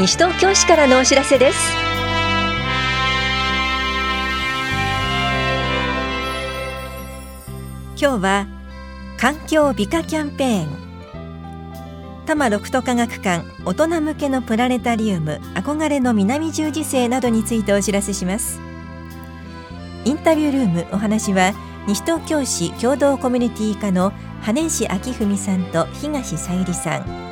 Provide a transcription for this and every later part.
西東京市からのお知らせです。今日は環境美化キャンペーン。多摩六都科学館大人向けのプラネタリウム憧れの南十字星などについてお知らせします。インタビュールームお話は西東京市共同コミュニティ課の羽石明文さんと東さゆりさん。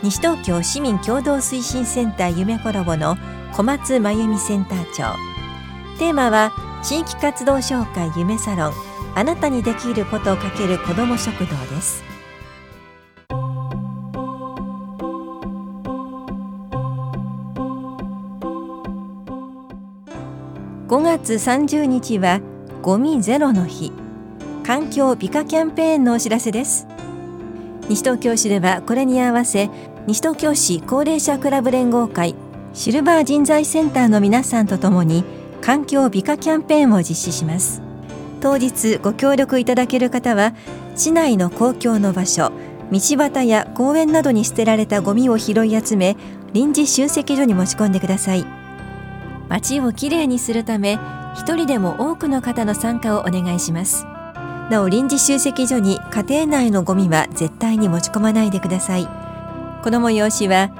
西東京市民共同推進センター夢コラボの小松真由美センター長。テーマは地域活動紹介夢サロン。あなたにできることをかける子ども食堂です。5月30日はゴミゼロの日。環境美化キャンペーンのお知らせです。西東京市ではこれに合わせ西東京市高齢者クラブ連合会シルバー人材センターの皆さんとともに環境美化キャンペーンを実施します。当日ご協力いただける方は市内の公共の場所道端や公園などに捨てられたゴミを拾い集め臨時集積所に持ち込んでください。街をきれいにするため一人でも多くの方の参加をお願いします。なお臨時集積所に家庭内のゴミは絶対に持ち込まないでください。この催しは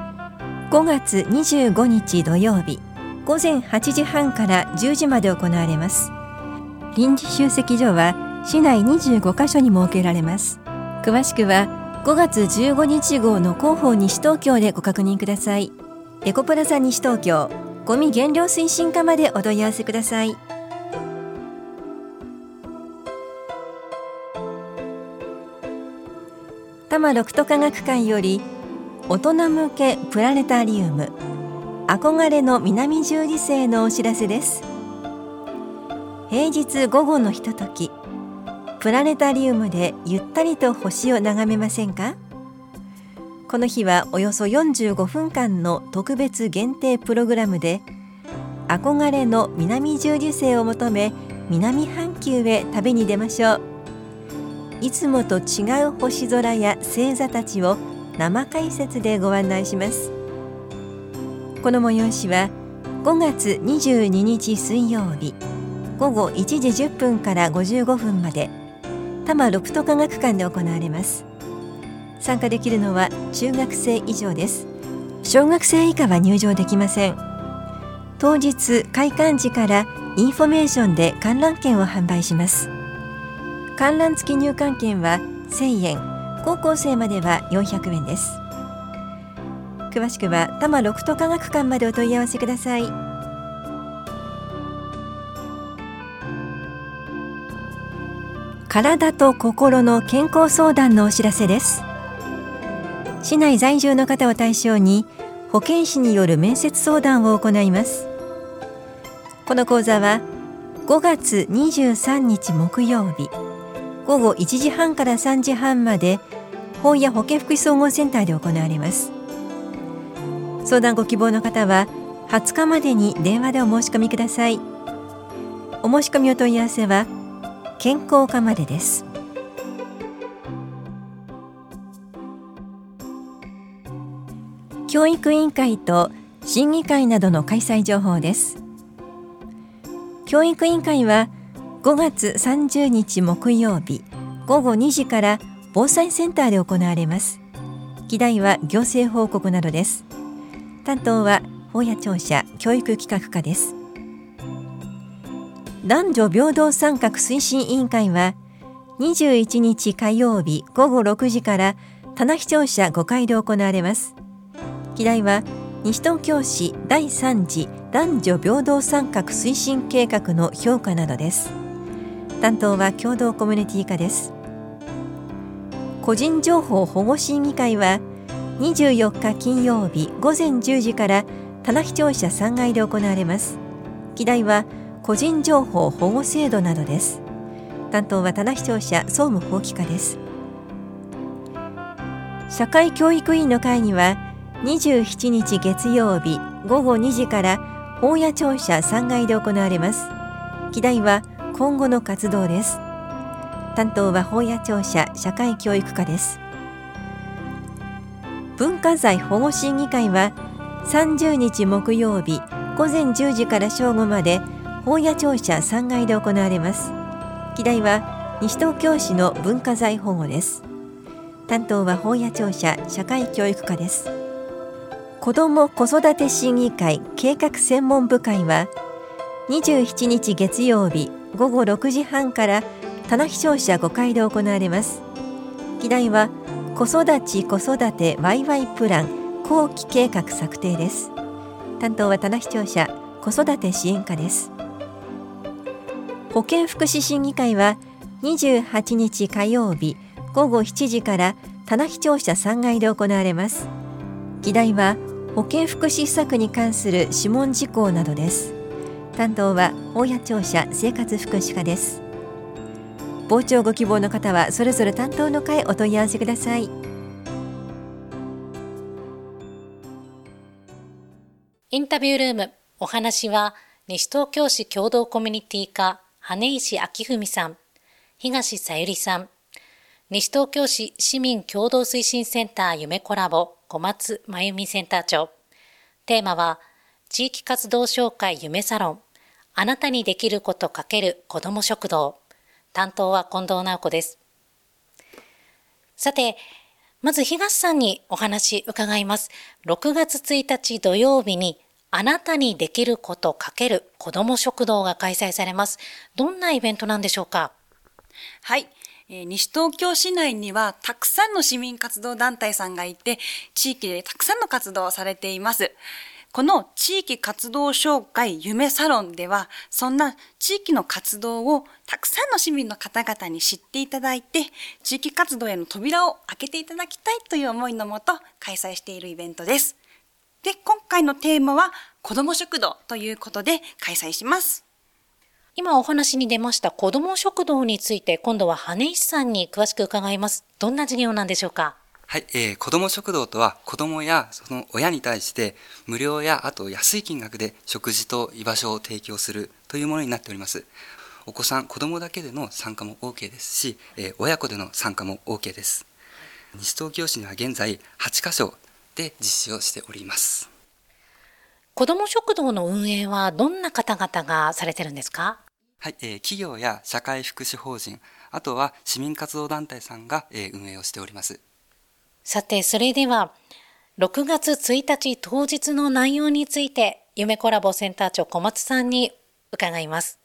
5月25日土曜日午前8時半から10時まで行われます。臨時集積所は市内25カ所に設けられます。詳しくは5月15日号の広報西東京でご確認ください。エコプラザ西東京ゴミ減量推進課までお問い合わせください。多摩六都科学館より大人向けプラネタリウム憧れの南十字星のお知らせです。平日午後のひとときプラネタリウムでゆったりと星を眺めませんか？この日はおよそ45分間の特別限定プログラムで憧れの南十字星を求め南半球へ旅に出ましょう。いつもと違う星空や星座たちを生解説でご案内します。この催しは5月22日水曜日午後1時10分から55分まで多摩六都科学館で行われます。参加できるのは中学生以上です。小学生以下は入場できません。当日開館時からインフォメーションで観覧券を販売します。観覧付き入館券は1000円。高校生までは400円です。詳しくは多摩六都科学館までお問い合わせください。体と心の健康相談のお知らせです。市内在住の方を対象に保健師による面接相談を行います。この講座は5月23日木曜日。午後1時半から3時半まで法や保健福祉総合センターで行われます。相談ご希望の方は20日までに電話でお申し込みください。お申し込みお問い合わせは健康課までです。教育委員会と審議会などの開催情報です。教育委員会は5月30日木曜日午後2時から防災センターで行われます。議題は行政報告などです。担当は法や庁舎教育企画課です。男女平等参画推進委員会は21日火曜日午後6時から棚視聴者5階で行われます。議題は西東京市第3次男女平等参画推進計画の評価などです。担当は共同コミュニティ課です。個人情報保護審議会は24日金曜日午前10時から棚視聴者3階で行われます。議題は個人情報保護制度などです。担当は棚視聴者総務法規課です。社会教育委員の会には27日月曜日午後2時から大谷庁舎3階で行われます。議題は今後の活動です。担当は法屋庁舎社会教育課です。文化財保護審議会は30日木曜日午前10時から正午まで法屋庁舎3階で行われます。議題は西東京市の文化財保護です。担当は法屋庁舎社会教育課です。子ども子育て審議会計画専門部会は27日月曜日午後6時半から棚視聴者5階で行われます。議題は子育ち子育てワイワイプラン後期計画策定です。担当は棚視聴者子育て支援課です。保健福祉審議会は28日火曜日午後7時から棚視聴者3階で行われます。議題は保健福祉施策に関する諮問事項などです。担当は大谷庁舎生活福祉課です。傍聴ご希望の方はそれぞれ担当の会お問い合わせください。インタビュールームお話は西東京市共同コミュニティ課羽石明文さん東さゆりさん。西東京市市民共同推進センター夢コラボ小松真由美センター長。テーマは地域活動紹介夢サロン。あなたにできることかける子ども食堂担当は近藤直子です。さて、まず東さんにお話伺います。6月1日土曜日にあなたにできることかける子ども食堂が開催されます。どんなイベントなんでしょうか？はい。え、西東京市内にはたくさんの市民活動団体さんがいて、地域でたくさんの活動をされています。この地域活動紹介夢サロンでは、そんな地域の活動をたくさんの市民の方々に知っていただいて、地域活動への扉を開けていただきたいという思いのもと開催しているイベントです。で、今回のテーマは子ども食堂ということで開催します。今お話に出ました子ども食堂について今度は羽石さんに詳しく伺います。どんな事業なんでしょうか？はい、えー、子ども食堂とは子どもやその親に対して無料やあと安い金額で食事と居場所を提供するというものになっております。お子さん、子どもだけでの参加も OK ですし、えー、親子での参加も OK です。西東京市には現在8カ所で実施をしております。子ども食堂の運営はどんな方々がされてるんですか？はい、えー、企業や社会福祉法人、あとは市民活動団体さんが、えー、運営をしております。さて、それでは、6月1日当日の内容について、夢コラボセンター長小松さんに伺います。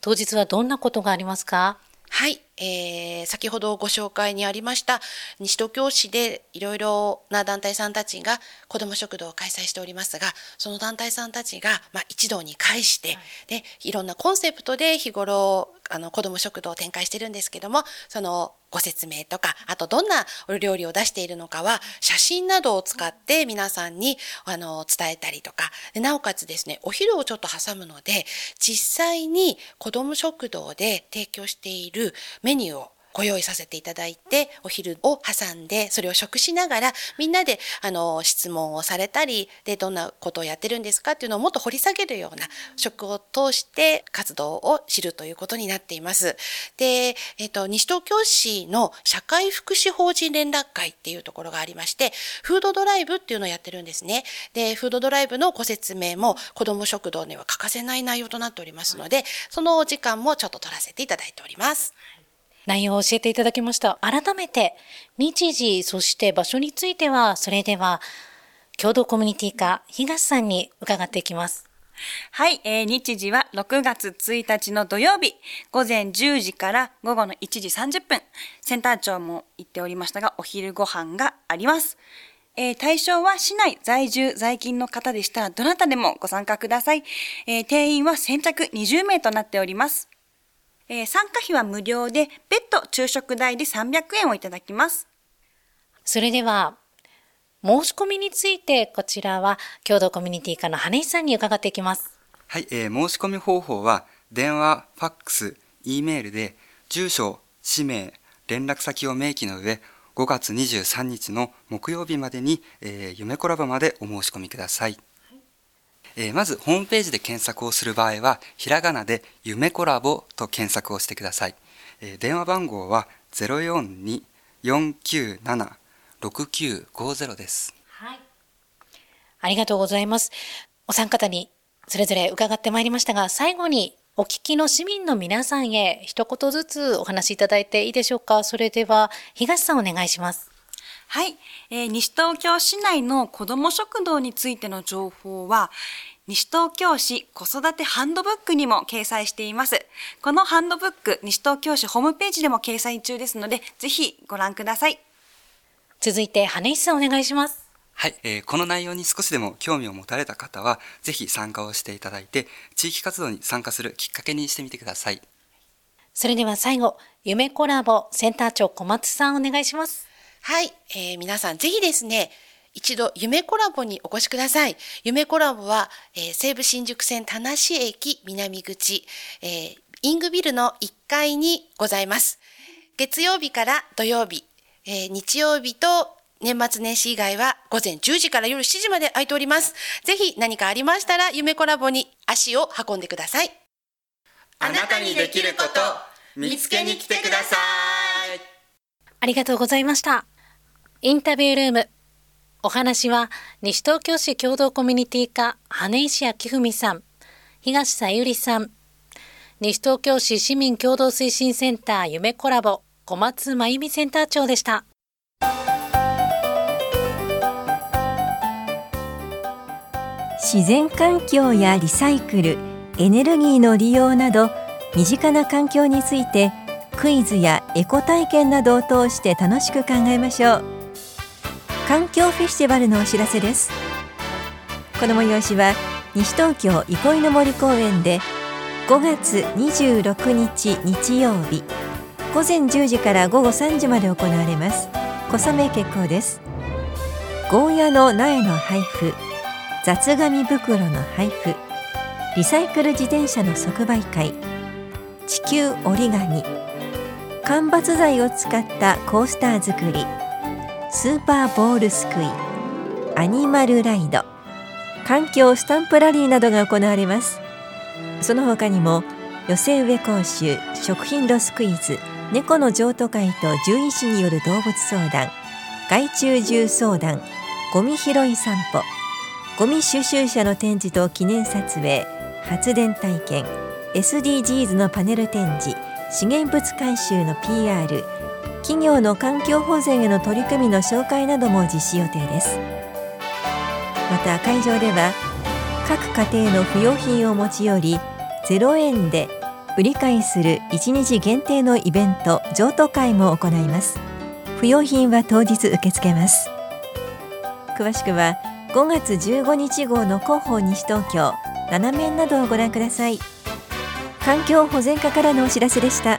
当日はどんなことがありますか？はい、えー、先ほどご紹介にありました西東京市でいろいろな団体さんたちが子ども食堂を開催しておりますがその団体さんたちが、まあ、一堂に会して、はい、でいろんなコンセプトで日頃あの子ども食堂を展開してるんですけどもそのご説明とか、あとどんなお料理を出しているのかは、写真などを使って皆さんに、あの、伝えたりとか、なおかつですね、お昼をちょっと挟むので、実際に子ども食堂で提供しているメニューをご用意させていただいて、お昼を挟んで、それを食しながら、みんなで、あの、質問をされたり、で、どんなことをやってるんですか？っていうのをもっと掘り下げるような、食を通して活動を知るということになっています。で、えっ、と、西東京市の社会福祉法人連絡会っていうところがありまして、フードドライブっていうのをやってるんですね。で、フードドライブのご説明も子ども食堂には欠かせない内容となっておりますので、その時間もちょっと取らせていただいております。内容を教えていただきました。改めて、日時、そして場所については、それでは、共同コミュニティ課、東さんに伺っていきます。はい、えー、日時は6月1日の土曜日、午前10時から午後の1時30分、センター長も言っておりましたが、お昼ご飯があります。えー、対象は市内在住在勤の方でしたら、どなたでもご参加ください。えー、定員は先着20名となっております。えー、参加費は無料で、別途昼食代で300円をいただきます。それでは、申し込みについて、こちらは共同コミュニティ課の羽石さんに伺っていきます。はい、えー、申し込み方法は、電話、ファックス、E メールで、住所、氏名、連絡先を明記の上、5月23日の木曜日までに、えー、夢コラボまでお申し込みください。えー、まずホームページで検索をする場合は、ひらがなで夢コラボと検索をしてください。えー、電話番号は042-497-6950です。はい。ありがとうございます。お三方にそれぞれ伺ってまいりましたが、最後にお聞きの市民の皆さんへ一言ずつお話しいただいていいでしょうか？それでは、東さんお願いします。はい、えー、西東京市内の子ども食堂についての情報は、西東京市子育てハンドブックにも掲載しています。このハンドブック、西東京市ホームページでも掲載中ですので、ぜひご覧ください。続いて、羽石さんお願いします。はい、えー、この内容に少しでも興味を持たれた方は、ぜひ参加をしていただいて、地域活動に参加するきっかけにしてみてください。それでは最後、夢コラボセンター長小松さんお願いします。はい、えー、皆さんぜひですね、一度夢コラボにお越しください。夢コラボは、えー、西武新宿線田無駅南口、えー、イングビルの1階にございます。月曜日から土曜日、えー、日曜日と年末年始以外は午前10時から夜7時まで空いております。ぜひ何かありましたら夢コラボに足を運んでください。あなたにできること、見つけに来てください。ありがとうございました。インタビュールーム。お話は、西東京市共同コミュニティ課、羽石明文さん、東さゆりさん、西東京市市民共同推進センター夢コラボ、小松真由美センター長でした。自然環境やリサイクルエネルギーの利用など身近な環境についてクイズやエコ体験などを通して楽しく考えましょう環境フェスティバルのお知らせです。この催しは西東京憩いの森公園で5月26日日曜日午前10時から午後3時まで行われます。小雨結構です。ゴーヤの苗の配布雑紙袋の配布リサイクル自転車の即売会地球折り紙間伐材を使ったコースター作りスーパーボールすくいアニマルライド環境スタンプラリーなどが行われます。その他にも寄せ植え講習食品ロスクイズ猫の譲渡会と獣医師による動物相談害虫獣相談ゴミ拾い散歩ゴミ収集車の展示と記念撮影発電体験 SDGs のパネル展示資源物回収の PR 企業の環境保全への取り組みの紹介なども実施予定です。また会場では各家庭の不用品を持ち寄り0円で売り買いする1日限定のイベント譲渡会も行います。不用品は当日受け付けます。詳しくは5月15日号の広報西東京7面などをご覧ください。環境保全課からのお知らせでした。